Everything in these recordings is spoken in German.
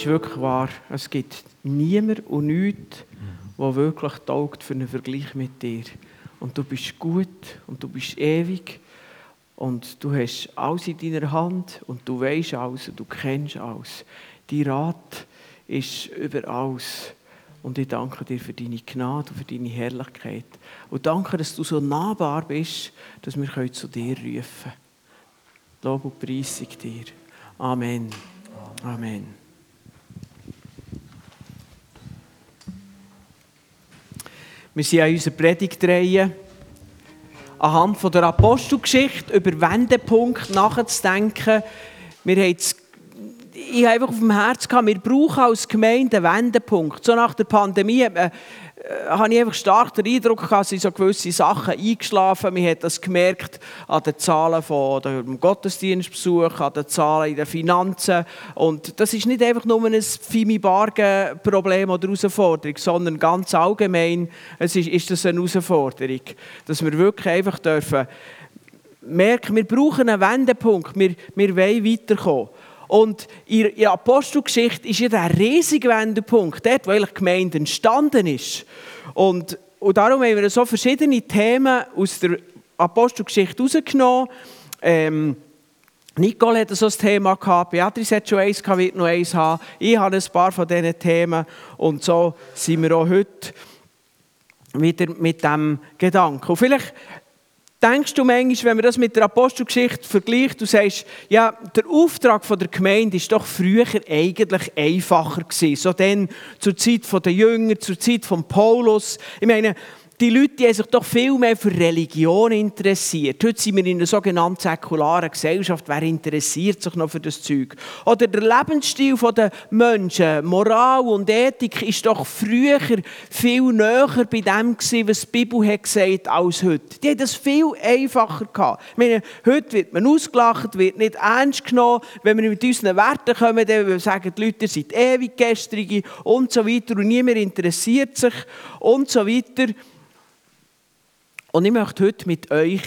ist wirklich wahr. Es gibt niemand und nichts, der wirklich taugt für einen Vergleich mit dir. Und du bist gut und du bist ewig und du hast alles in deiner Hand und du weißt alles und du kennst alles. Dein Rat ist über alles. Und ich danke dir für deine Gnade und für deine Herrlichkeit. Und danke, dass du so nahbar bist, dass wir zu dir rufen können. Lob und Preisung dir. Amen. Amen. Wir sind an unserer Predigtreihe anhand von der Apostelgeschichte über Wendepunkt nachzudenken. Wir haben ich habe einfach auf dem Herzen gehabt, wir brauchen als Gemeinde einen Wendepunkt. So nach der Pandemie hat man habe ich einfach stark den Eindruck gehabt, sind so gewisse Sachen eingeschlafen. Man hat das gemerkt an den Zahlen von dem Gottesdienstbesuch, an den Zahlen in den Finanzen. Und das ist nicht einfach nur ein Fimi-Bargen-Problem oder Herausforderung, sondern ganz allgemein es ist, ist das eine Herausforderung. Dass wir wirklich einfach dürfen merken, wir brauchen einen Wendepunkt, wir, wir wollen weiterkommen. Und in der Apostelgeschichte ist ja der riesige Wendepunkt, dort, wo eigentlich die Gemeinde entstanden ist. Und, und darum haben wir so verschiedene Themen aus der Apostelgeschichte rausgenommen. Ähm, Nicole hatte so ein Thema gehabt, Beatrice hat schon eins gehabt, wird noch eins haben. Ich habe ein paar von diesen Themen und so sind wir auch heute wieder mit diesem Gedanken. Und vielleicht Denkst du manchmal, wenn man das mit der Apostelgeschichte vergleicht, du sagst, ja, der Auftrag der Gemeinde ist doch früher eigentlich einfacher gewesen. So dann zur Zeit der Jünger, zur Zeit von Paulus. Ich meine, die Leute die haben sich doch viel mehr für Religion interessiert. Heute sind wir in einer sogenannten säkularen Gesellschaft. Wer interessiert sich noch für das Zeug? Oder der Lebensstil der Menschen, Moral und Ethik, ist doch früher viel näher bei dem gewesen, was die Bibel hat gesagt als heute. Die haben das viel einfacher gehabt. Ich meine, heute wird man ausgelacht, wird nicht ernst genommen. Wenn wir mit unseren Werten kommen, dann sagen die Leute, ihr seid ewig gestrige und so weiter und niemand interessiert sich und so weiter. Und ich möchte heute mit euch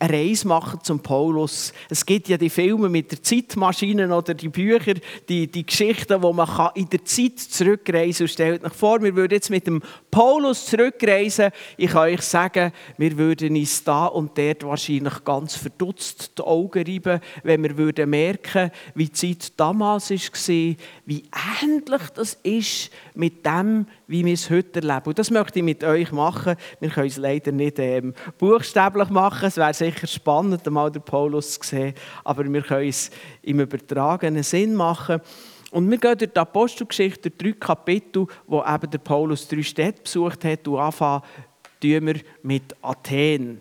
eine Reise machen zum Paulus. Es gibt ja die Filme mit der Zeitmaschine oder die Bücher, die, die Geschichten, wo man in der Zeit zurückreisen kann. stellt euch vor, wir würden jetzt mit dem Paulus zurückreisen. Ich kann euch sagen, wir würden uns da und dort wahrscheinlich ganz verdutzt die Augen reiben, wenn wir würden merken, wie die Zeit damals war, wie ähnlich das ist mit dem, wie wir es heute erleben. Und das möchte ich mit euch machen. Wir können es leider nicht ähm, buchstäblich machen. Es wäre sicher spannend, einmal den Paulus zu sehen. Aber wir können es im übertragenen Sinn machen. Und wir gehen durch die Apostelgeschichte, durch drei Kapitel, wo eben der Paulus drei Städte besucht hat. Und anfangen wir mit Athen.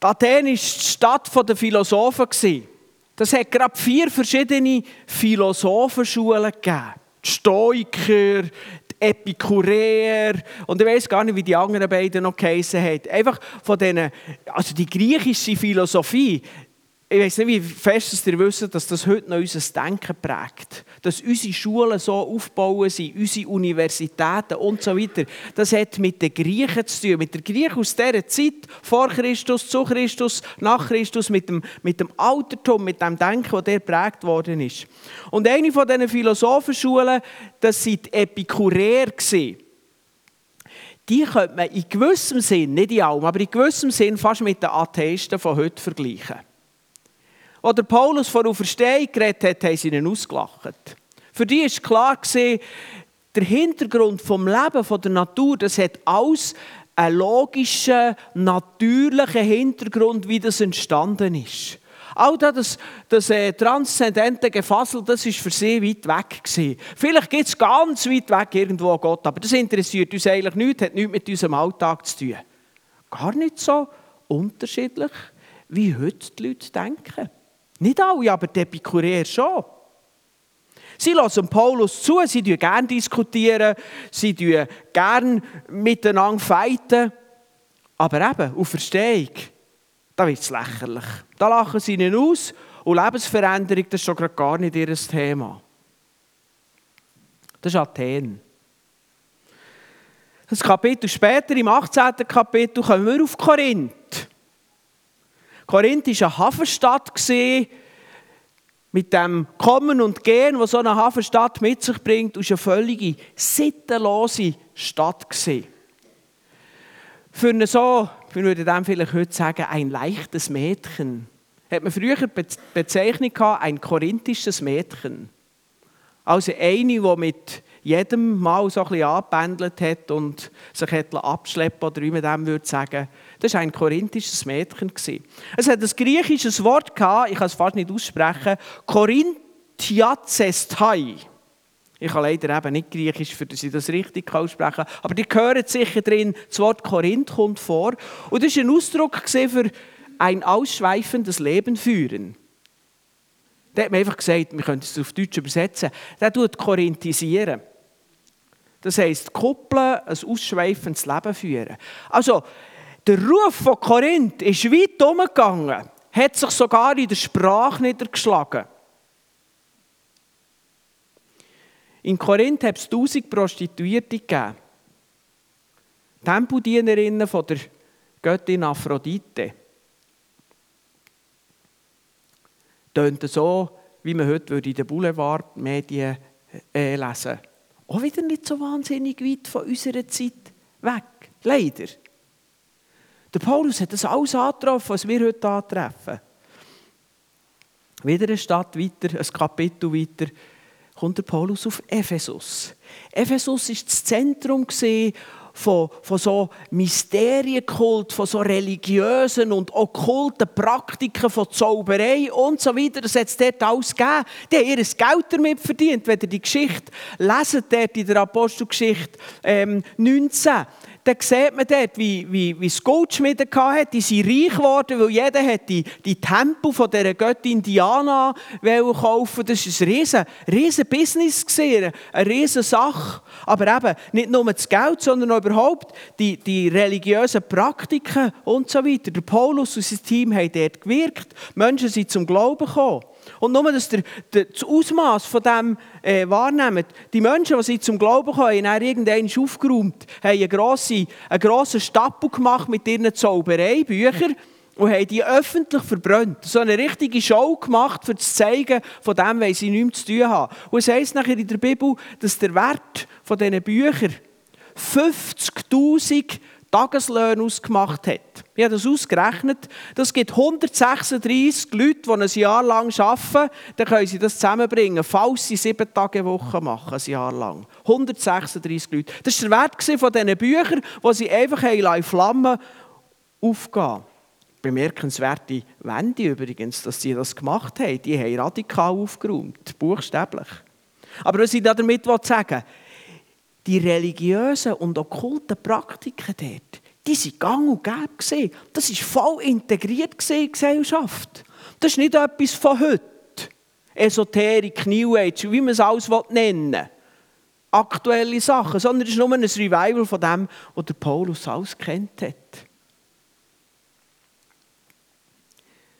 Athen war die Stadt der Philosophen. Das hat gerade vier verschiedene Philosophenschulen gegeben. Die Stoiker, die Epikureer und ich weiß gar nicht, wie die anderen beiden noch geheissen haben. Einfach von denen, also die griechische Philosophie, ich weiß nicht, wie fest ihr wisst, dass das heute noch unser Denken prägt. Dass unsere Schulen so aufbauen sind, unsere Universitäten und so weiter. Das hat mit den Griechen zu tun. Mit den Griechen aus dieser Zeit, vor Christus, zu Christus, nach Christus, mit dem, mit dem Altertum, mit dem Denken, das der prägt worden ist. Und eine von diesen Philosophenschulen, das waren die Epikureer. Die könnte man in gewissem Sinn, nicht in allem, aber in gewissem Sinn fast mit den Atheisten von heute vergleichen. Als Paulus von Auferstehung geredet hat, haben sie ihn ausgelacht. Für die war klar, der Hintergrund des Lebens, der Natur, das hat alles einen logischen, natürlichen Hintergrund, wie das entstanden ist. All das, das äh, transzendente Gefassel, das war für sie weit weg. Gewesen. Vielleicht gibt es ganz weit weg irgendwo Gott, aber das interessiert uns eigentlich nicht, hat nichts mit unserem Alltag zu tun. Gar nicht so unterschiedlich, wie heute die Leute denken. Nicht alle, aber die Epikureer schon. Sie lassen Paulus zu, sie diskutieren gerne diskutieren, sie diskutieren gerne miteinander feiten. Aber eben, auf Verstehung, da wird es lächerlich. Da lachen sie ihnen aus und Lebensveränderung, das ist schon gar nicht ihr Thema. Das ist Athen. Das Kapitel später, im 18. Kapitel, kommen wir auf Korinth. Korinth war eine Hafenstadt. mit dem Kommen und Gehen, was so eine Hafenstadt mit sich bringt, ist eine völlige sittenlose Stadt. Für eine so, wir würden dem vielleicht heute sagen, ein leichtes Mädchen, hat man früher die Bezeichnung gehabt, ein korinthisches Mädchen. Also eine, die mit jedem Mal so ein bisschen angependelt hat und sich hat abschleppen oder wie man dem würde sagen. Das war ein korinthisches Mädchen. Es hat ein griechisches Wort ich kann es fast nicht aussprechen, Korinthiazestai. Ich kann leider eben nicht Griechisch, für dass ich das richtig aussprechen kann. Aber die hören sicher drin, das Wort Korinth kommt vor. Und das war ein Ausdruck für ein ausschweifendes Leben führen. Da hat man einfach gesagt, wir können es auf Deutsch übersetzen. Der tut korinthisieren. Das heisst, kuppeln, ein ausschweifendes Leben führen. Also, der Ruf von Korinth ist weit umgegangen, hat sich sogar in der Sprache niedergeschlagen. In Korinth hat es tausend Prostituierte gegeben. Tempeldienerinnen von der Göttin Aphrodite. Tönt so, wie man heute in den Boulevardmedien äh, lesen würde auch wieder nicht so wahnsinnig weit von unserer Zeit weg. Leider. Der Paulus hat das alles angetroffen, was wir heute antreffen. Wieder eine Stadt weiter, ein Kapitel weiter, kommt der Paulus auf Ephesus. Ephesus war das Zentrum von, von so Mysterienkult, von so religiösen und okkulten Praktiken von Zauberei und so weiter. Das hat es dort alles gegeben. Die haben ihr Geld damit verdient. Wenn ihr die Geschichte leset, dort in der Apostelgeschichte ähm, 19, dann sieht man dort, wie, wie, wie es Goldschmiede hatte. Die sind reich geworden, weil jeder hat die, die Tempel von dieser Göttin Diana kaufen Das war ein riesen Business, eine riesen Sache. Aber eben nicht nur das Geld, sondern auch überhaupt die, die religiösen Praktiken und so weiter. Der Paulus und sein Team haben dort gewirkt. Menschen sind zum Glauben gekommen. Und nur, dass ihr das Ausmaß von dem äh, wahrnehmt. Die Menschen, die sie zum Glauben kommen, haben irgendwann aufgeräumt, haben einen grossen, einen grossen Stapel gemacht mit ihren Zaubereibüchern und haben die öffentlich verbrannt. So eine richtige Show gemacht, um zu zeigen, von dem weil sie nichts zu tun haben. Und es heisst nachher in der Bibel, dass der Wert von diesen Büchern 50'000 Tageslöhne ausgemacht hat. Ich habe das ausgerechnet. Das gibt 136 Leute, die ein Jahr lang arbeiten. Dann können sie das zusammenbringen, falls sie sieben Tage Woche machen, ein Jahr lang. 136 Leute. Das war der Wert von diesen Büchern, die sie einfach in Flammen aufgehen. Bemerkenswerte Wende übrigens, dass sie das gemacht haben. Die haben radikal aufgeräumt, buchstäblich. Aber was ich damit sagen will, die religiösen und okkulten Praktiken dort, die waren gang und gäbe. Das war voll integriert in die Gesellschaft. Das ist nicht etwas von heute. Esoterik, New Age, wie man es alles nennen will. Aktuelle Sachen, sondern es ist nur ein Revival von dem, was der Paulus alles kennt hat.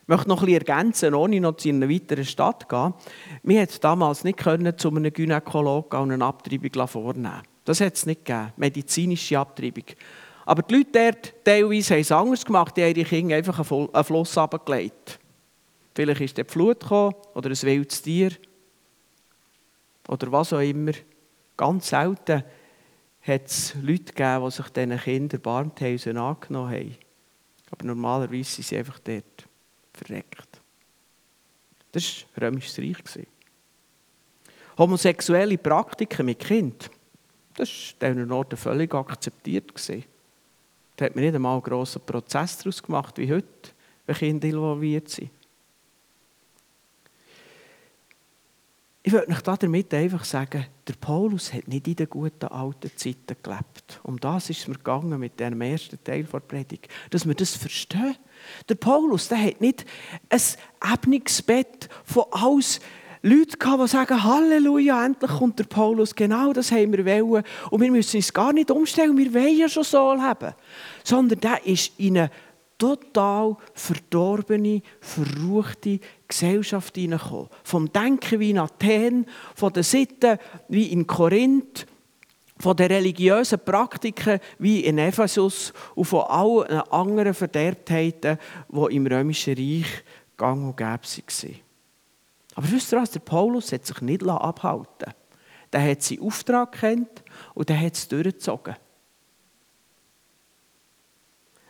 Ich möchte noch etwas ergänzen, ohne noch zu einer weiteren Stadt zu gehen. Wir konnten damals nicht zu einem Gynäkologen eine Abtreibung vornehmen das hat es nicht gegeben, medizinische Abtreibung. Aber die Leute dort teilweise haben es anders gemacht, die haben ihre Kinder einfach einen Fluss runtergelegt. Vielleicht ist die Flut gekommen oder ein wildes Tier oder was auch immer. Ganz selten hat es Leute gegeben, die sich diesen Kindern Barmthäusen angenommen haben. Aber normalerweise sind sie einfach dort verreckt. Das war römisches Reich. Homosexuelle Praktiken mit Kind das war an diesen Orten völlig akzeptiert. Da hat man nicht einmal einen grossen Prozess daraus gemacht, wie heute, wenn Kinder involviert sind. Ich würde euch damit einfach sagen, der Paulus hat nicht in den guten alten Zeiten gelebt. Um das ist es mir gegangen mit dem ersten Teil der Predigt. Dass wir das verstehen. Der Paulus der hat nicht ein Ebnungsbett von alles Leute gehabt, die sagen, Halleluja, endlich kommt der Paulus, genau das haben wir wollen. Und wir müssen uns gar nicht umstellen, wir wollen ja schon so leben. Sondern der ist in eine total verdorbene, verruchte Gesellschaft hineingekommen. Vom Denken wie in Athen, von den Sitten wie in Korinth, von den religiösen Praktiken wie in Ephesus und von allen anderen Verderbtheiten, die im Römischen Reich gang und gäbe waren. Aber wisst ihr was, der Paulus hat sich nicht abhalten Der hat seinen Auftrag kennt und der hat es durchgezogen.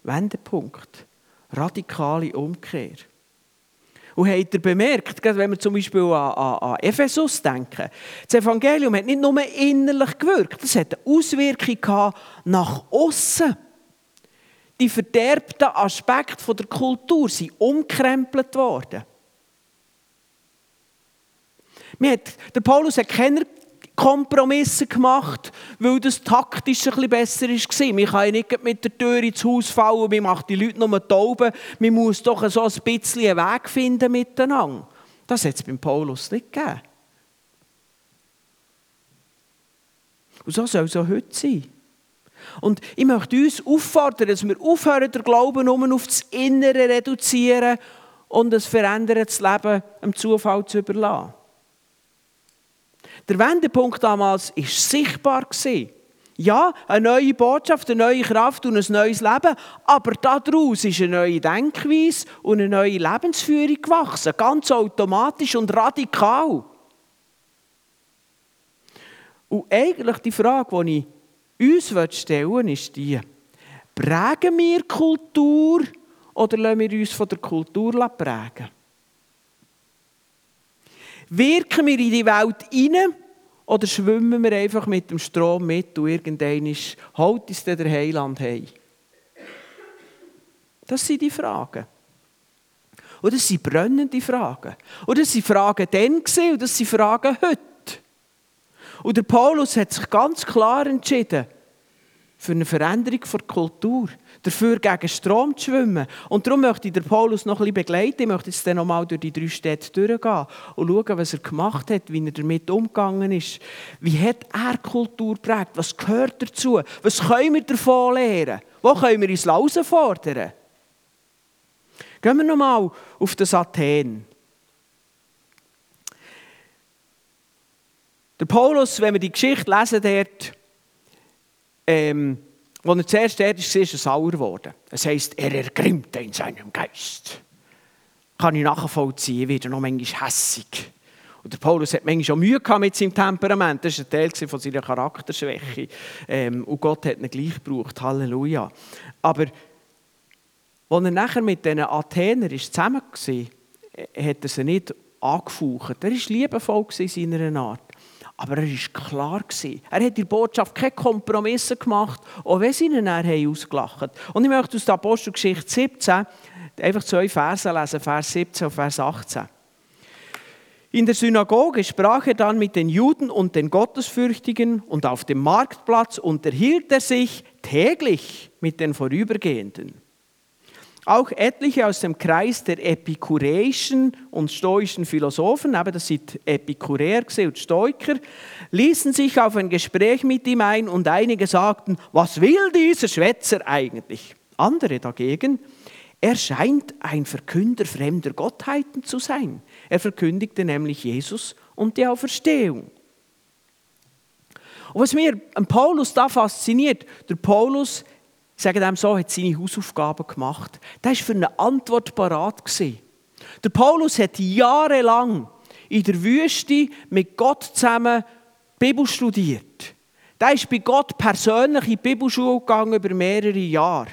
Wendepunkt. Radikale Umkehr. Und habt ihr bemerkt, wenn wir zum Beispiel an, an, an Ephesus denken, das Evangelium hat nicht nur innerlich gewirkt, es hat eine Auswirkung nach außen. Die verderbten Aspekte der Kultur sind umkrempelt worden. Der Paulus hat keine Kompromisse gemacht, weil das taktisch ein bisschen besser war. Man kann nicht mit der Tür ins Haus fallen, man macht die Leute nur tauben. Man muss doch so ein bisschen einen Weg finden miteinander. Das hat es beim Paulus nicht gegeben. Und so soll es auch heute sein. Und ich möchte uns auffordern, dass wir aufhören, den Glauben nur auf das Innere reduzieren und ein verändertes Leben dem Zufall zu überlassen. Der Wendepunkt damals war sichtbar. Ja, eine neue Botschaft, eine neue Kraft und ein neues Leben, aber daraus ist eine neue Denkweise und eine neue Lebensführung gewachsen, ganz automatisch und radikal. Und eigentlich die Frage, die ich uns stellen ist die, prägen wir Kultur oder lassen wir uns von der Kultur prägen? Wirken wir in die Welt hinein oder schwimmen wir einfach mit dem Strom mit und irgendwann holt uns der Heiland heim? Das sind die Fragen. Und das sind brennende Fragen. Und das sind Fragen dann und das sind Fragen heute. Und der Paulus hat sich ganz klar entschieden für eine Veränderung der Kultur dafür gegen Strom zu schwimmen. Und darum möchte ich den Paulus noch ein bisschen begleiten. Ich möchte jetzt noch mal durch die drei Städte durchgehen und schauen, was er gemacht hat, wie er damit umgegangen ist. Wie hat er Kultur geprägt? Was gehört dazu? Was können wir davon lernen? Wo können wir uns herausfordern? Gehen wir noch mal auf das Athen. Der Paulus, wenn wir die Geschichte lesen, dort, ähm, als er zuerst dort war, ist er sauer geworden. Es heisst, er ergrimmte in seinem Geist. Kann ich nachvollziehen, wird er noch manchmal hässig. Und der Paulus hat manchmal auch Mühe mit seinem Temperament. Das war ein Teil von seiner Charakterschwäche. Ähm, und Gott hat ihn gleich gebraucht. Halleluja. Aber als er nachher mit diesen Athenern zusammen war, hat er sie nicht angefaucht. Er war liebevoll in seiner Art. Aber er war klar. Er hat die Botschaft keine Kompromisse gemacht, auch wenn sie ihn ausgelacht haben. Und ich möchte aus der Apostelgeschichte 17 einfach zwei Verse lesen, Vers 17 und Vers 18. In der Synagoge sprach er dann mit den Juden und den Gottesfürchtigen und auf dem Marktplatz unterhielt er sich täglich mit den Vorübergehenden. Auch etliche aus dem Kreis der epikureischen und stoischen Philosophen, eben das sind Epikureer und Stoiker, ließen sich auf ein Gespräch mit ihm ein und einige sagten, was will dieser Schwätzer eigentlich? Andere dagegen, er scheint ein Verkünder fremder Gottheiten zu sein. Er verkündigte nämlich Jesus und die Auferstehung. Und was mir an Paulus da fasziniert, der Paulus ich sage dem so, hat seine Hausaufgaben gemacht. Der war für eine Antwort parat. Der Paulus hat jahrelang in der Wüste mit Gott zusammen Bibel studiert. Der ist bei Gott persönlich in die Bibelschule gegangen über mehrere Jahre.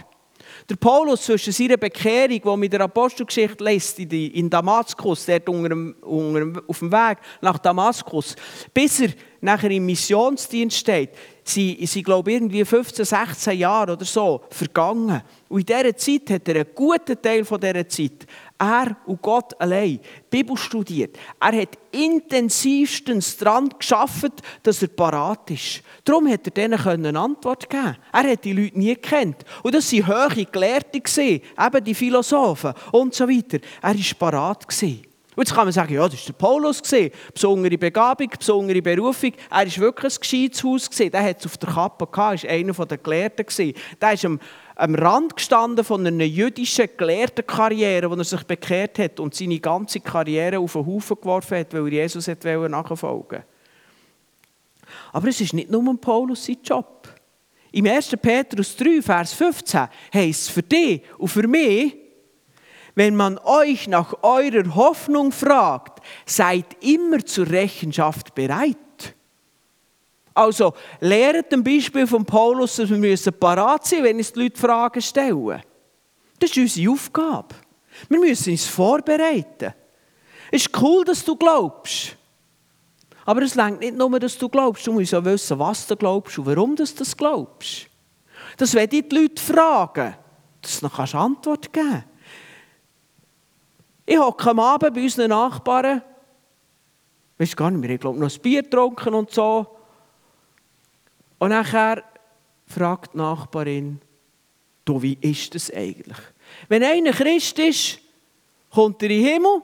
Der Paulus zwischen seiner Bekehrung, die mit der Apostelgeschichte lässt, in Damaskus, dort unter unter auf dem Weg nach Damaskus, bis er nachher im Missionsdienst steht, sind, sind glaube ich, irgendwie 15, 16 Jahre oder so vergangen. Und in dieser Zeit hat er einen guten Teil von dieser Zeit, er und Gott allein, Bibel studiert. Er hat intensivstens daran geschafft, dass er parat ist. Darum hat er denen eine Antwort geben Er hat die Leute nie gekannt. Und das waren hohe Gelehrte, eben die Philosophen und so weiter. Er war parat. Und jetzt kann man sagen, ja, das war der Paulus, besondere Begabung, besondere Berufung. Er war wirklich ein gescheites Haus, der hat es auf der Kappe gehabt, er war einer der Gelehrten. Der ist am, am Rand gestanden von einer jüdischen Gelehrtenkarriere, wo er sich bekehrt hat und seine ganze Karriere auf den Haufen geworfen hat, weil er Jesus nachfolgen Aber es ist nicht nur Paulus sein Job. Im 1. Petrus 3, Vers 15 heisst es für dich und für mich, wenn man euch nach eurer Hoffnung fragt, seid immer zur Rechenschaft bereit. Also, lehrt dem Beispiel von Paulus, dass wir parat sein müssen, wenn uns die Leute Fragen stellen. Das ist unsere Aufgabe. Wir müssen uns vorbereiten. Es ist cool, dass du glaubst. Aber es längt nicht nur, dass du glaubst. Du musst auch wissen, was du glaubst und warum du das glaubst. Dass, wenn dich die Leute fragen, dass du noch Antwort geben kannst. Ich hocke am Abend bei unseren Nachbarn, ich weiß gar nicht mehr, ich glaube noch ein Bier getrunken und so. Und nachher fragt die Nachbarin, du, wie ist das eigentlich? Wenn einer Christ ist, kommt er in den Himmel,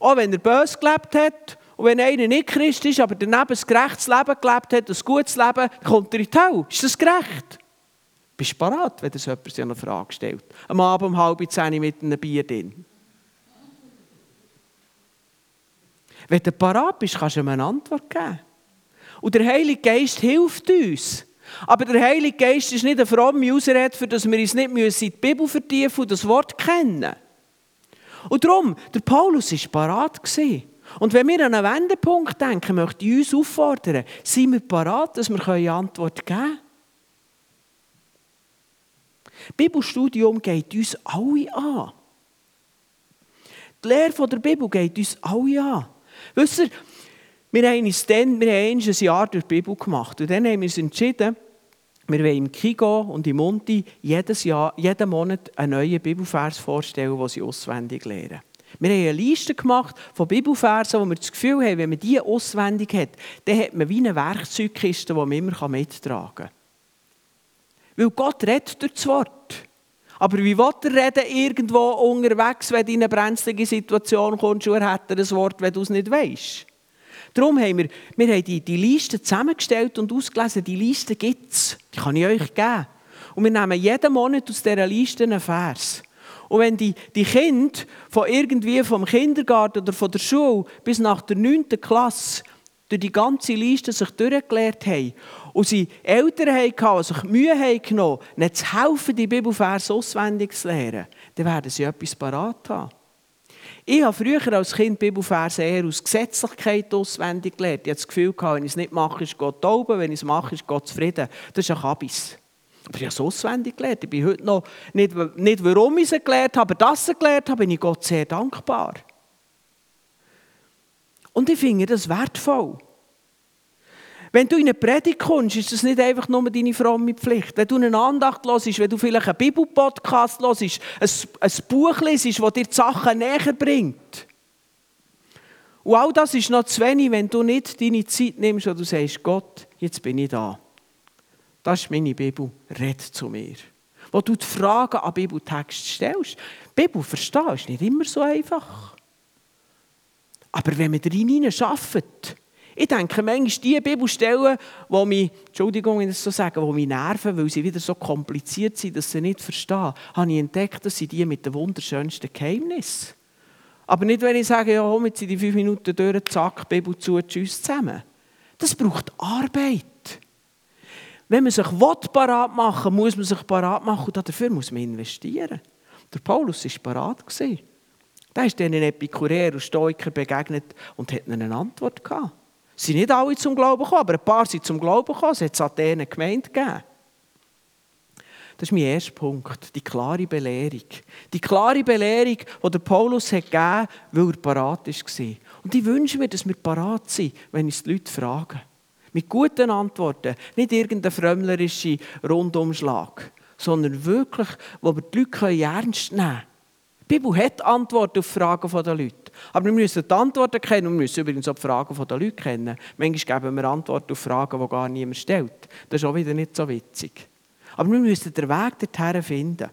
auch wenn er böse gelebt hat. Und wenn einer nicht Christ ist, aber daneben ein gerechtes Leben gelebt hat, ein gutes Leben, kommt er in die Hölle. Ist das gerecht? Bist du bereit, wenn das jemand sich eine Frage stellt? Am Abend um halb zehn mit einem Bier drin. Wenn du parat bist, kannst du ihm eine Antwort geben. Und der Heilige Geist hilft uns. Aber der Heilige Geist ist nicht eine fromme Ausrede, für dass wir uns nicht in die Bibel vertiefen und das Wort kennen. Und darum, der Paulus war parat. Und wenn wir an einen Wendepunkt denken, möchte ich uns auffordern, sind wir parat, dass wir eine Antwort geben können? Bibelstudium geht uns alle an. Die Lehre der Bibel geht uns alle an. Wisst ihr, wir haben uns dann, wir haben ein Jahr durch die Bibel gemacht und dann haben wir uns entschieden, wir wollen im Kigo und im Monti jedes Jahr, jeden Monat einen neuen Bibelvers vorstellen, den sie auswendig lernen. Wir haben eine Liste gemacht von Bibelversen, wo wir das Gefühl haben, wenn man die auswendig hat, dann hat man wie eine Werkzeugkiste, die man immer mittragen kann. Weil Gott redet durch das Wort. Aber wie will er reden irgendwo unterwegs, wenn du in eine brenzlige Situation kommst und er hat ein Wort, wenn du es nicht weißt? Darum haben wir, wir haben die, die Liste zusammengestellt und ausgelesen. Die Liste gibt es. Die kann ich euch geben. Und wir nehmen jeden Monat aus dieser Liste einen Vers. Und wenn die, die Kinder von irgendwie vom Kindergarten oder von der Schule bis nach der 9. Klasse durch die ganze Liste sich durchgelehrt haben und sie Eltern hatten, die sich Mühe haben genommen, nicht zu helfen, die Bibelverse auswendig zu lernen, dann werden sie etwas parat haben. Ich habe früher als Kind Bibelverse eher aus Gesetzlichkeit auswendig gelernt. Ich hatte das Gefühl, wenn ich es nicht mache, ist Gott oben, wenn ich es mache, ist Gott zufrieden. Das ist ein Kabis. Aber ich habe es auswendig gelernt. Ich bin heute noch, nicht, nicht warum ich es gelernt habe, aber dass ich es gelernt habe, bin ich Gott sehr dankbar. Und ich finde das wertvoll. Wenn du in eine Predigt kommst, ist das nicht einfach nur deine fromme Pflicht. Wenn du eine Andacht hörst, wenn du vielleicht einen Bibelpodcast hörst, ein, ein Buch liest, das dir die Sachen näher bringt. Und all das ist noch zu wenig, wenn du nicht deine Zeit nimmst und du sagst, Gott, jetzt bin ich da. Das ist meine Bibel, red zu mir. Wo du die Fragen an Bibeltext stellst. Bibel verstehen ist nicht immer so einfach. Aber wenn man darin arbeitet, ich denke manchmal, die Bibelstellen, die mich, Entschuldigung, ich so sage, die mich nerven, weil sie wieder so kompliziert sind, dass sie nicht verstehen, habe ich entdeckt, dass sie die mit den wunderschönsten Geheimnissen. Aber nicht, wenn ich sage, ja, jetzt sind die fünf Minuten durch, zack, Bibel zu, tschüss zusammen. Das braucht Arbeit. Wenn man sich parat machen will, muss man sich parat machen und dafür muss man investieren. Der Paulus war parat. Der ist diesen Epikureer und Stoiker begegnet und hat eine Antwort gehabt. Sie sind nicht alle zum Glauben gekommen, aber ein paar sind zum Glauben gekommen. Es hat Athen Gemeinde gegeben. Das ist mein erster Punkt, die klare Belehrung. Die klare Belehrung, die der Paulus hat gegeben weil er parat war. Und ich wünsche mir, dass wir parat sind, wenn uns die Leute fragen. Mit guten Antworten, nicht irgendein frömmlerischer Rundumschlag, sondern wirklich, wo wir die Leute ernst nehmen können. Die Bibel hat Antworten auf Fragen der Leute. Aber wir müssen die Antworten kennen und wir müssen übrigens auch die Fragen der Leute kennen. Manchmal geben wir Antworten auf Fragen, die gar niemand stellt. Das ist auch wieder nicht so witzig. Aber wir müssen den Weg dorthin finden.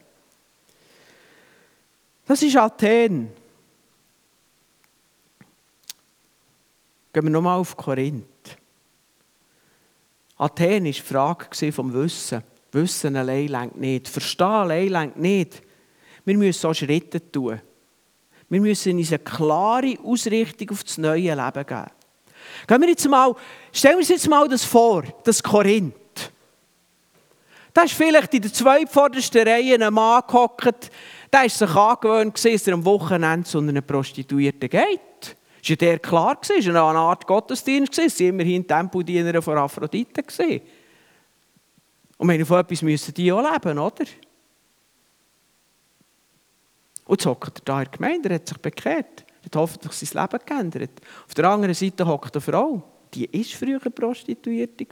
Das ist Athen. Gehen wir nochmal auf Korinth. Athen war die Frage vom Wissen. Wissen allein längt nicht. Verstehen allein längt nicht. Wir müssen auch Schritte tun. Wir müssen uns eine klare Ausrichtung auf das neue Leben geben. Gehen wir jetzt mal, stellen wir uns jetzt mal das vor, das Korinth. Da ist vielleicht in der zweitvordersten Reihe ein Mann gehockt, Der war sich angewöhnt, dass er am Wochenende zu einer Prostituierten geht. Das war der klar, es war eine Art Gottesdienst, es waren immerhin Tempeldiener von Aphrodite. Und wenn von etwas müssen die auch leben, oder? Und hockt er da in der Gemeinde, er hat sich bekehrt. Hat hoffentlich sein Leben geändert. Auf der anderen Seite hockt eine Frau, die war früher Prostituierte.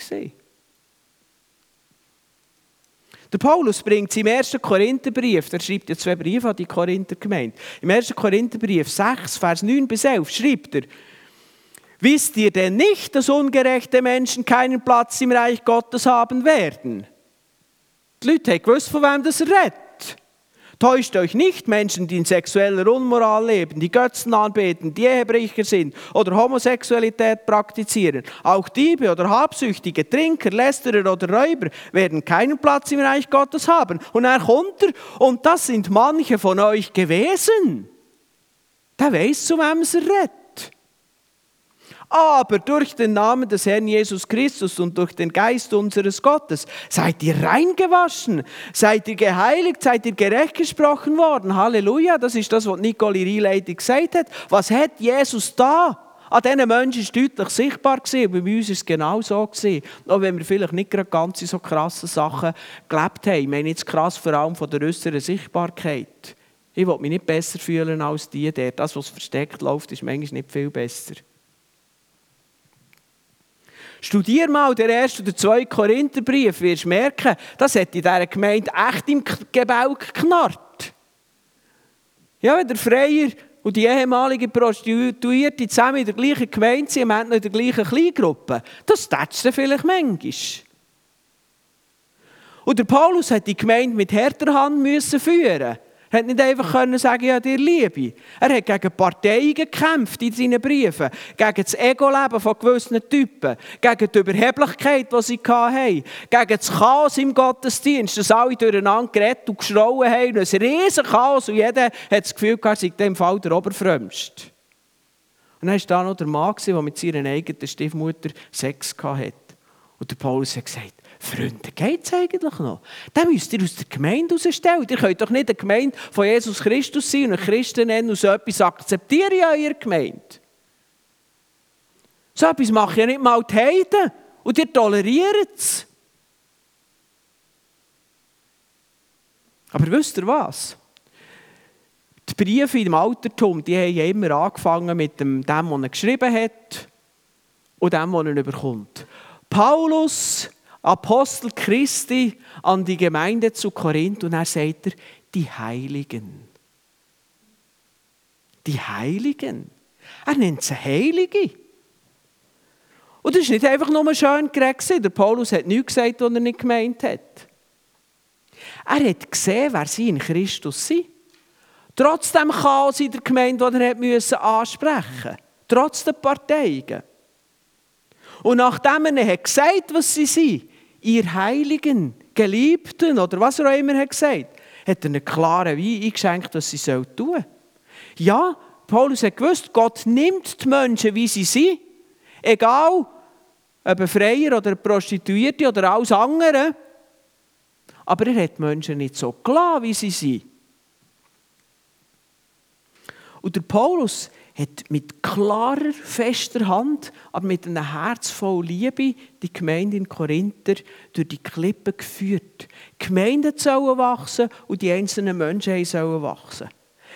Der Paulus bringt es im 1. Korintherbrief, der schreibt ja zwei Briefe an die Korinther Gemeinde. Im 1. Korintherbrief 6, Vers 9 bis 11 schreibt er, Wisst ihr denn nicht, dass ungerechte Menschen keinen Platz im Reich Gottes haben werden? Die Leute haben gewusst, von wem das er redet. Täuscht euch nicht, Menschen, die in sexueller Unmoral leben, die Götzen anbeten, die Ehebrecher sind oder Homosexualität praktizieren. Auch Diebe oder Habsüchtige, Trinker, Lästerer oder Räuber werden keinen Platz im Reich Gottes haben. Und er kommt und das sind manche von euch gewesen. Der weiß, zu wem er redet. Aber durch den Namen des Herrn Jesus Christus und durch den Geist unseres Gottes seid ihr reingewaschen, seid ihr geheiligt, seid ihr gerecht gesprochen worden. Halleluja, das ist das, was Nicole Rieleidig gesagt hat. Was hat Jesus da? An diesen Menschen ist deutlich sichtbar gewesen, bei uns war es genau so. Auch wenn wir vielleicht nicht gerade ganz so krasse Sachen gelebt haben. Ich meine jetzt krass vor allem von der äußeren Sichtbarkeit. Ich will mich nicht besser fühlen als die, der das, was versteckt läuft, ist manchmal nicht viel besser. Studier mal den ersten oder zweiten Korintherbrief, wirst merken, das hat in dieser Gemeinde echt im Gebälk geknarrt. Ja, wenn der Freier und die ehemalige Prostituierte zusammen in der gleichen Gemeinde sind, Ende in der gleichen Kleingruppe, das tätschst du vielleicht manchmal. Und der Paulus hat die Gemeinde mit härter Hand müssen führen hat nicht einfach können sagen, ja, dir liebe. Er hat gegen Parteien gekämpft in seinen Briefen, gegen das Ego-Leben von gewissen Typen, gegen die Überheblichkeit, die sie hatten, gegen das Chaos im Gottesdienst, dass alle durcheinander geredet und geschrauen haben, ein riesen Chaos und jeder hat das Gefühl gehabt, sei dem Fall der Oberfrömmste. Und dann war da noch der Mann, der mit seiner eigenen Stiefmutter Sex hatte. Und der Paulus hat gesagt, Freunde, geht es eigentlich noch? Den müsst ihr aus der Gemeinde rausstellen. Ihr könnt doch nicht eine Gemeinde von Jesus Christus sein und einen Christen nennen und so etwas akzeptieren in eurer Gemeinde. So etwas machen ja nicht mal die Heiden und ihr toleriert es. Aber wisst ihr was? Die Briefe im Altertum, die haben ja immer angefangen mit dem, dem, was er geschrieben hat und dem, was er bekommt. Paulus Apostel Christi an die Gemeinde zu Korinth und er sagt er, die Heiligen. Die Heiligen. Er nennt sie Heilige. Und das ist nicht einfach nur schön geredet. Der Paulus hat nichts gesagt, was er nicht gemeint hat. Er hat gesehen, wer sie in Christus sind. Trotz dem Chaos in der Gemeinde, das er ansprechen musste. Trotz der Parteien. Und nachdem er hat gesagt was sie sind, ihr Heiligen, Geliebten oder was er auch immer hat gesagt, hat er einen klaren Wein eingeschenkt, was sie tun sollen. Ja, Paulus hat gewusst, Gott nimmt die Menschen, wie sie sind, egal ob ein Freier oder eine Prostituierte oder alles andere, aber er hat die Menschen nicht so klar, wie sie sind. Und der Paulus hat mit klarer, fester Hand, aber mit einem Herz voll Liebe die Gemeinde in Korinther durch die Klippen geführt. Die Gemeinden sollen wachsen und die einzelnen Menschen sollen wachsen.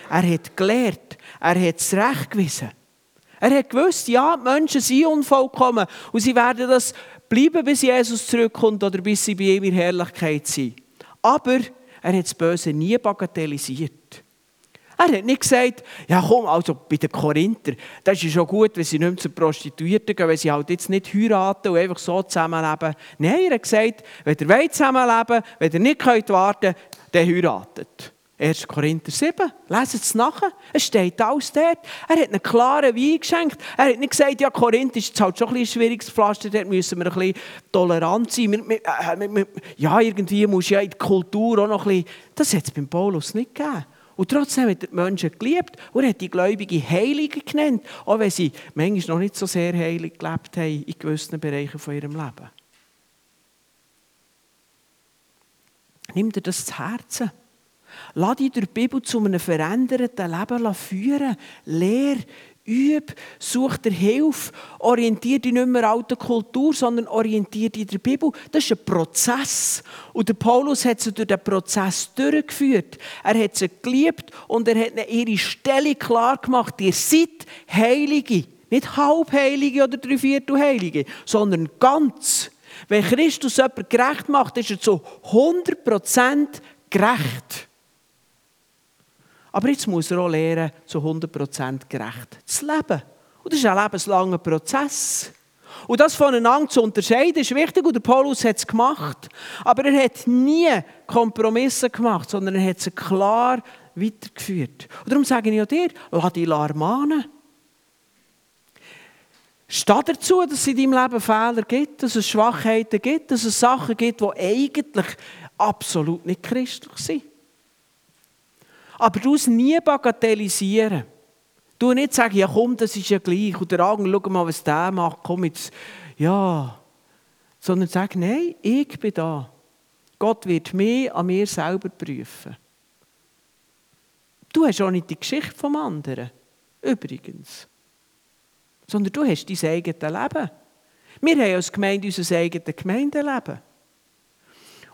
Er hat gelehrt, er hat es recht gewiesen. Er hat gewusst, ja, die Menschen sind unvollkommen und sie werden das bleiben, bis Jesus zurückkommt oder bis sie bei ihm in Herrlichkeit sind. Aber er hat das Böse nie bagatellisiert. Er hat nicht gesagt, ja komm, also bei den Korinther, das ist schon gut, wenn sie nicht mehr zu Prostituierten gehen, wenn sie halt jetzt nicht heiraten und einfach so zusammenleben. Nein, er hat gesagt, wenn ihr wollt zusammenleben wenn ihr nicht könnt warten dann heiratet. 1. Korinther 7, lesen es nachher. Es steht alles dort. Er hat einen klaren Wein geschenkt. Er hat nicht gesagt, ja, Korinth ist halt schon ein, schwieriges Pflaster, dort müssen wir ein bisschen tolerant sein. Wir, wir, äh, wir, ja, irgendwie muss ja in der Kultur auch noch ein bisschen... Das hat es beim Paulus nicht gegeben. Und trotzdem hat er die Menschen geliebt und hat die Gläubigen Heilige genannt, auch wenn sie manchmal noch nicht so sehr heilig gelebt haben in gewissen Bereichen von ihrem Leben. Nimm dir das zu Herzen. Lass dich durch die Bibel zu einem veränderten Leben führen. Lehr, üb, such dir Hilfe, orientiere dich nicht mehr an der Kultur, sondern orientiere dich der Bibel. Das ist ein Prozess. Und der Paulus hat sie durch den Prozess durchgeführt. Er hat sie geliebt und er hat ihre Stelle klar gemacht. Ihr seid Heilige. Nicht Halbheilige oder Dreiviertelheilige, sondern ganz. Wenn Christus jemand gerecht macht, ist er zu 100% gerecht. Aber jetzt muss er auch lernen, zu 100% gerecht zu leben. Und das ist ein lebenslanger Prozess. Und das voneinander zu unterscheiden, ist wichtig. Und der Paulus hat es gemacht. Aber er hat nie Kompromisse gemacht, sondern er hat sie klar weitergeführt. Und darum sage ich auch dir, lass dich ermahnen. Steh dazu, dass es in deinem Leben Fehler gibt, dass es Schwachheiten gibt, dass es Sachen gibt, die eigentlich absolut nicht christlich sind. Aber du es nie bagatellisieren. Du nicht sagen, ja komm, das ist ja gleich. Oder andere, schau mal, was der macht, komm jetzt. Ja. Sondern sag, nein, ich bin da. Gott wird mich an mir selber prüfen. Du hast auch nicht die Geschichte vom anderen. Übrigens. Sondern du hast dein eigenes Leben. Wir haben als Gemeinde unser eigenes Gemeindeleben.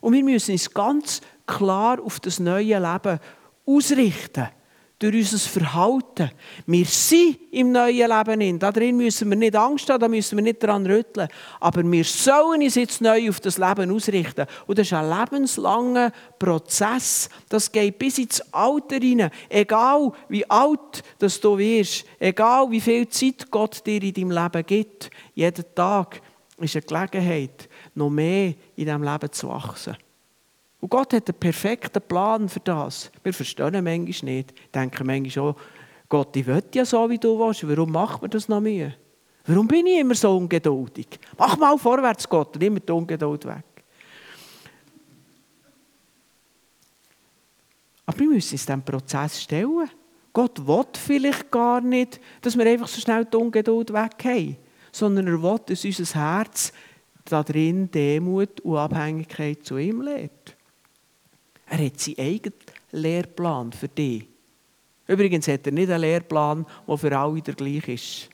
Und wir müssen uns ganz klar auf das neue Leben ausrichten. Durch unser Verhalten. Wir sind im neuen Leben in. Darin müssen wir nicht Angst haben, da müssen wir nicht daran rütteln. Aber wir sollen uns jetzt neu auf das Leben ausrichten. Und das ist ein lebenslanger Prozess. Das geht bis ins Alter hinein. Egal wie alt dass du wirst, egal wie viel Zeit Gott dir in deinem Leben gibt, jeden Tag ist eine Gelegenheit, noch mehr in diesem Leben zu wachsen. Und Gott hat einen perfekten Plan für das. Wir verstehen ihn manchmal nicht. Denken manchmal auch, Gott, ich will ja so, wie du willst. Warum macht man das noch mehr? Warum bin ich immer so ungeduldig? Mach mal vorwärts, Gott, und immer die Ungeduld weg. Aber wir müssen uns diesem Prozess stellen. Gott will vielleicht gar nicht, dass wir einfach so schnell die Ungeduld weghaben, sondern er will, dass unser Herz darin Demut und Abhängigkeit zu ihm lehrt. Er hat seinen eigenen Lehrplan für dich. Übrigens hat er nicht einen Lehrplan, der für alle der gleiche ist.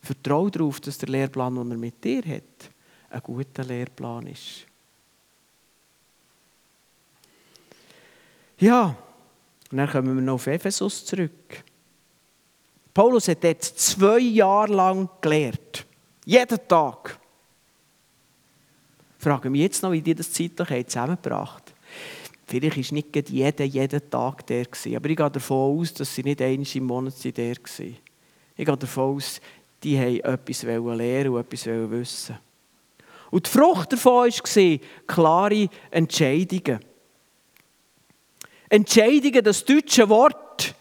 Vertraue darauf, dass der Lehrplan, den er mit dir hat, ein guter Lehrplan ist. Ja, und dann kommen wir noch auf Ephesus zurück. Paulus hat jetzt zwei Jahre lang gelehrt. Jeden Tag. Ich frage mich jetzt noch, wie die das zeitlich zusammengebracht. Vielleicht war nicht jeder jeden Tag der, aber ich gehe davon aus, dass sie nicht einmal im Monat der waren. Ich gehe davon aus, die haben etwas lernen und etwas wissen. Und die Frucht davon war klare Entscheidungen. Entscheidungen, das deutsche Wort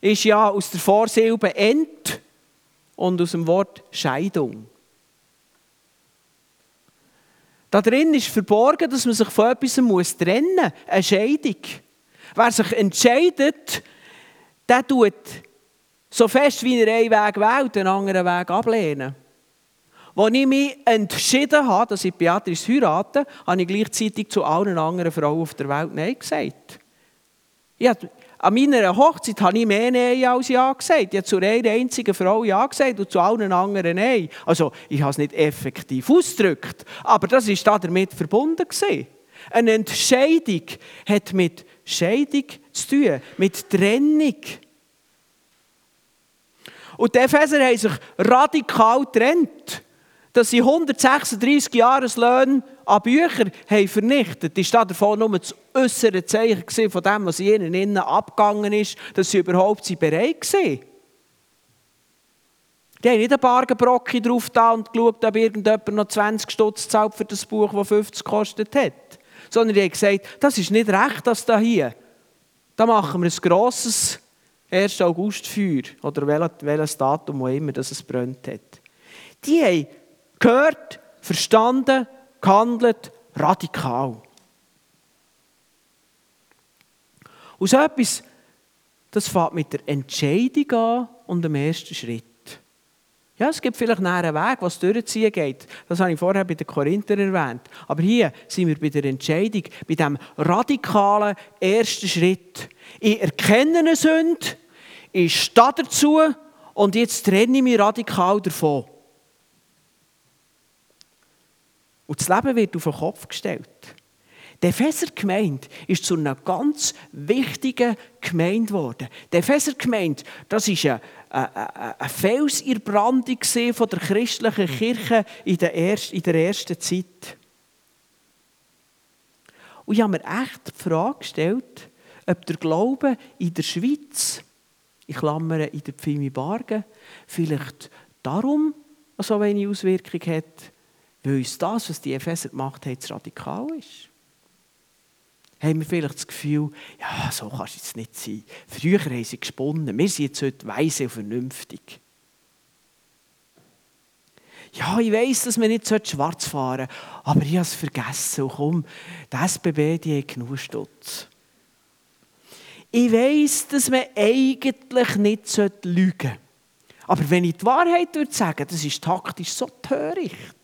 ist ja aus der Vorsilbe Ent und aus dem Wort Scheidung. Da drin ist verborgen, dass man sich von etwas trennen muss. Eine Scheidung. Wer sich entscheidet, der tut so fest wie er einen Weg wählt, den anderen Weg ablehnen. Als ich mich entschieden habe, dass ich Beatrice heirate, habe ich gleichzeitig zu allen anderen Frauen auf der Welt Nein gesagt. Ich an meiner Hochzeit habe ich mehr Nein als Ja gesagt. Ich habe zu einer einzigen Frau Ja gesagt und zu allen anderen Nein. Also, ich habe es nicht effektiv ausgedrückt, aber das war damit verbunden. Eine Entscheidung hat mit Scheidung zu tun, mit Trennung. Und die Epheser haben sich radikal getrennt dass sie 136 Jahreslöhne an Büchern haben vernichtet war davon nur das äußere Zeichen von dem, was ihnen innen abgegangen ist, dass sie überhaupt bereit waren. Die haben nicht ein paar Brocken drauf da und geschaut, ob irgendjemand noch 20 Stutz zahlt für das Buch, das 50 gekostet hat. Sondern die haben gesagt, das ist nicht recht, das da hier. Da machen wir ein grosses 1. August-Feuer oder welches Datum wo immer das es brennt hat. Die haben gehört, verstanden, gehandelt, radikal. Und so etwas, das fängt mit der Entscheidung an und dem ersten Schritt. Ja, es gibt vielleicht einen Weg, was durchziehen geht. Das habe ich vorher bei den Korinther erwähnt. Aber hier sind wir bei der Entscheidung, bei diesem radikalen ersten Schritt. Ich erkenne eine Sünde, ich stehe dazu und jetzt trenne ich mich radikal davon. Und das Leben wird auf den Kopf gestellt. Die Epheser-Gemeinde ist zu einer ganz wichtigen Gemeinde geworden. Die Epheser-Gemeinde, das ist eine, eine, eine Fels in der Brandung von der christlichen Kirche in der, ersten, in der ersten Zeit. Und ich habe mir echt die Frage gestellt, ob der Glaube in der Schweiz, ich klammere in der Pfimi Bargen, vielleicht darum so wenig Auswirkung hat, weil uns das, was die Epheser gemacht haben, zu radikal ist haben wir vielleicht das Gefühl, ja, so kann es jetzt nicht sein. Früher haben sie gesponnen, wir sind jetzt heute weise und vernünftig. Ja, ich weiß, dass man nicht schwarz fahren sollte, aber ich habe es vergessen. Und komm, die SBB die hat genug Stutz. Ich weiß, dass man eigentlich nicht lügen sollte. Aber wenn ich die Wahrheit würde sagen, das ist taktisch so töricht.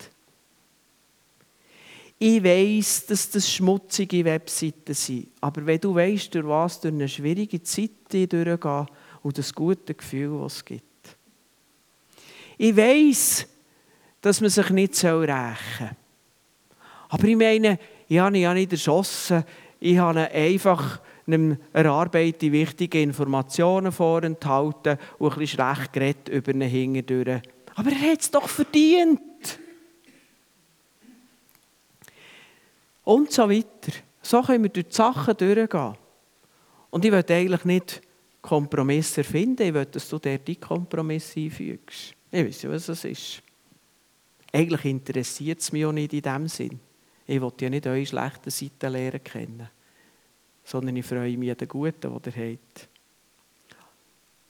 Ich weiß, dass das schmutzige Webseiten sind. Aber wenn du weißt, durch was durch eine schwierige Zeit durchgehen und das gute Gefühl, das es gibt. Ich weiß, dass man sich nicht rächen soll. Aber ich meine, ich habe ihn ja nicht erschossen. Ich habe einfach einem erarbeitete wichtige Informationen vorenthalten und ein bisschen schlecht geredet über ihn hingedurch. Aber er hat es doch verdient. Und so weiter. So können wir durch die Sachen durchgehen. Und ich will eigentlich nicht Kompromisse erfinden, ich will, dass du dort die Kompromisse einfügst. Ich weiß ja, was das ist. Eigentlich interessiert es mich auch nicht in dem Sinn. Ich will ja nicht eure schlechten Seiten lernen kennen, sondern ich freue mich an den Guten, die ihr habt.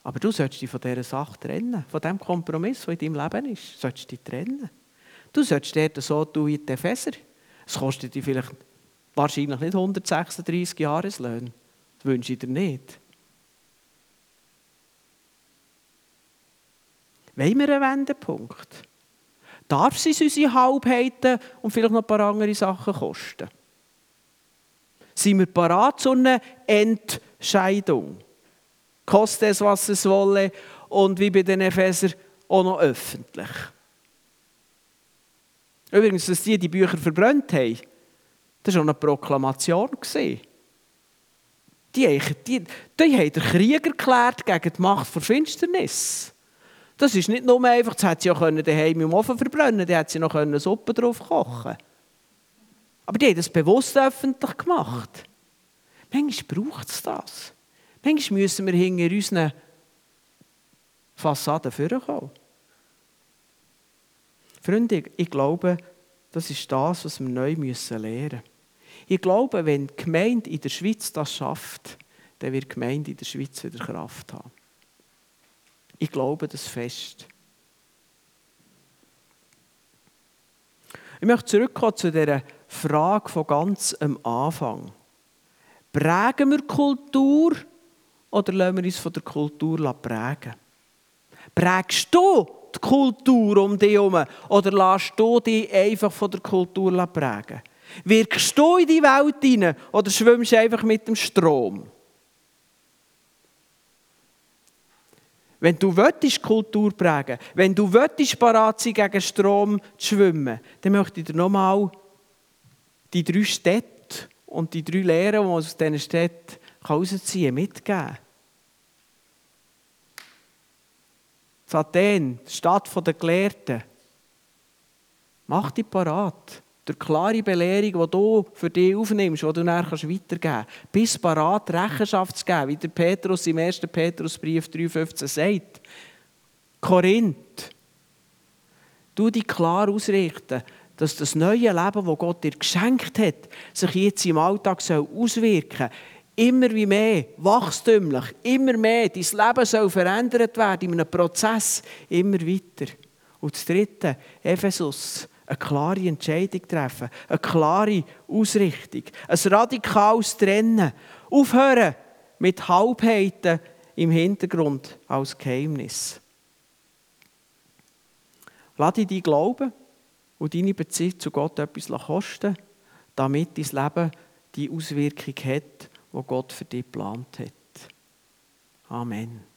Aber du solltest dich von dieser Sache trennen, von dem Kompromiss, der in deinem Leben ist. Du dich trennen. Du solltest dort so tun wie die Epheser. Es kostet dir vielleicht wahrscheinlich nicht 136 Jahreslöhne. Das wünsche ich dir nicht. Wollen wir einen Wendepunkt? Darf es unsere Halbheiten und vielleicht noch ein paar andere Sachen kosten? Sind wir parat zu einer Entscheidung? Kostet es, was es wolle und wie bei den Epheser auch noch öffentlich? Übrigens, dass die die Bücher verbrannt haben, das war eine Proklamation. Die, die, die, die haben den Krieg erklärt gegen die Macht der Finsternis. Das ist nicht nur einfach, das hätte sie ja daheim im Ofen verbrennen die hätte sie noch eine Suppe drauf kochen Aber die haben das bewusst öffentlich gemacht. Manchmal braucht es das. Manchmal müssen wir hinter unseren Fassaden vorkommen. Freunde, ich glaube, das ist das, was wir neu müssen lernen müssen. Ich glaube, wenn die Gemeinde in der Schweiz das schafft, dann wird die Gemeinde in der Schweiz wieder Kraft haben. Ich glaube das fest. Ich möchte zurückkommen zu dieser Frage von ganz am Anfang. Prägen wir Kultur oder lassen wir uns von der Kultur prägen? Prägst du die Kultur um dich herum? Oder lässt du dich einfach von der Kultur prägen? Wirkst du in die Welt hinein oder schwimmst du einfach mit dem Strom? Wenn du willst, Kultur prägen wenn du willst, parat sein, gegen Strom zu schwimmen, dann möchte ich dir nochmal die drei Städte und die drei Lehren, die man aus diesen Städten herausziehen kann, mitgeben. Athen, die Stadt der Gelehrten. Mach dich parat. Durch klare Belehrung, die du für dich aufnimmst, die du dann weitergeben kannst. Bis parat, Rechenschaft zu geben, wie der Petrus im 1. Petrusbrief 3,15 sagt. Korinth, du dich klar ausrichten, dass das neue Leben, das Gott dir geschenkt hat, sich jetzt im Alltag auswirken soll immer wie mehr, wachstümlich, immer mehr. Dein Leben soll verändert werden in einem Prozess, immer weiter. Und das Dritte, Ephesus, eine klare Entscheidung treffen, eine klare Ausrichtung, ein radikales Trennen, aufhören mit Halbheiten im Hintergrund als Geheimnis. Lass dich dein Glauben und deine Beziehung zu Gott etwas kosten, damit dein Leben die Auswirkung hat, die Gott für dich geplant hat. Amen.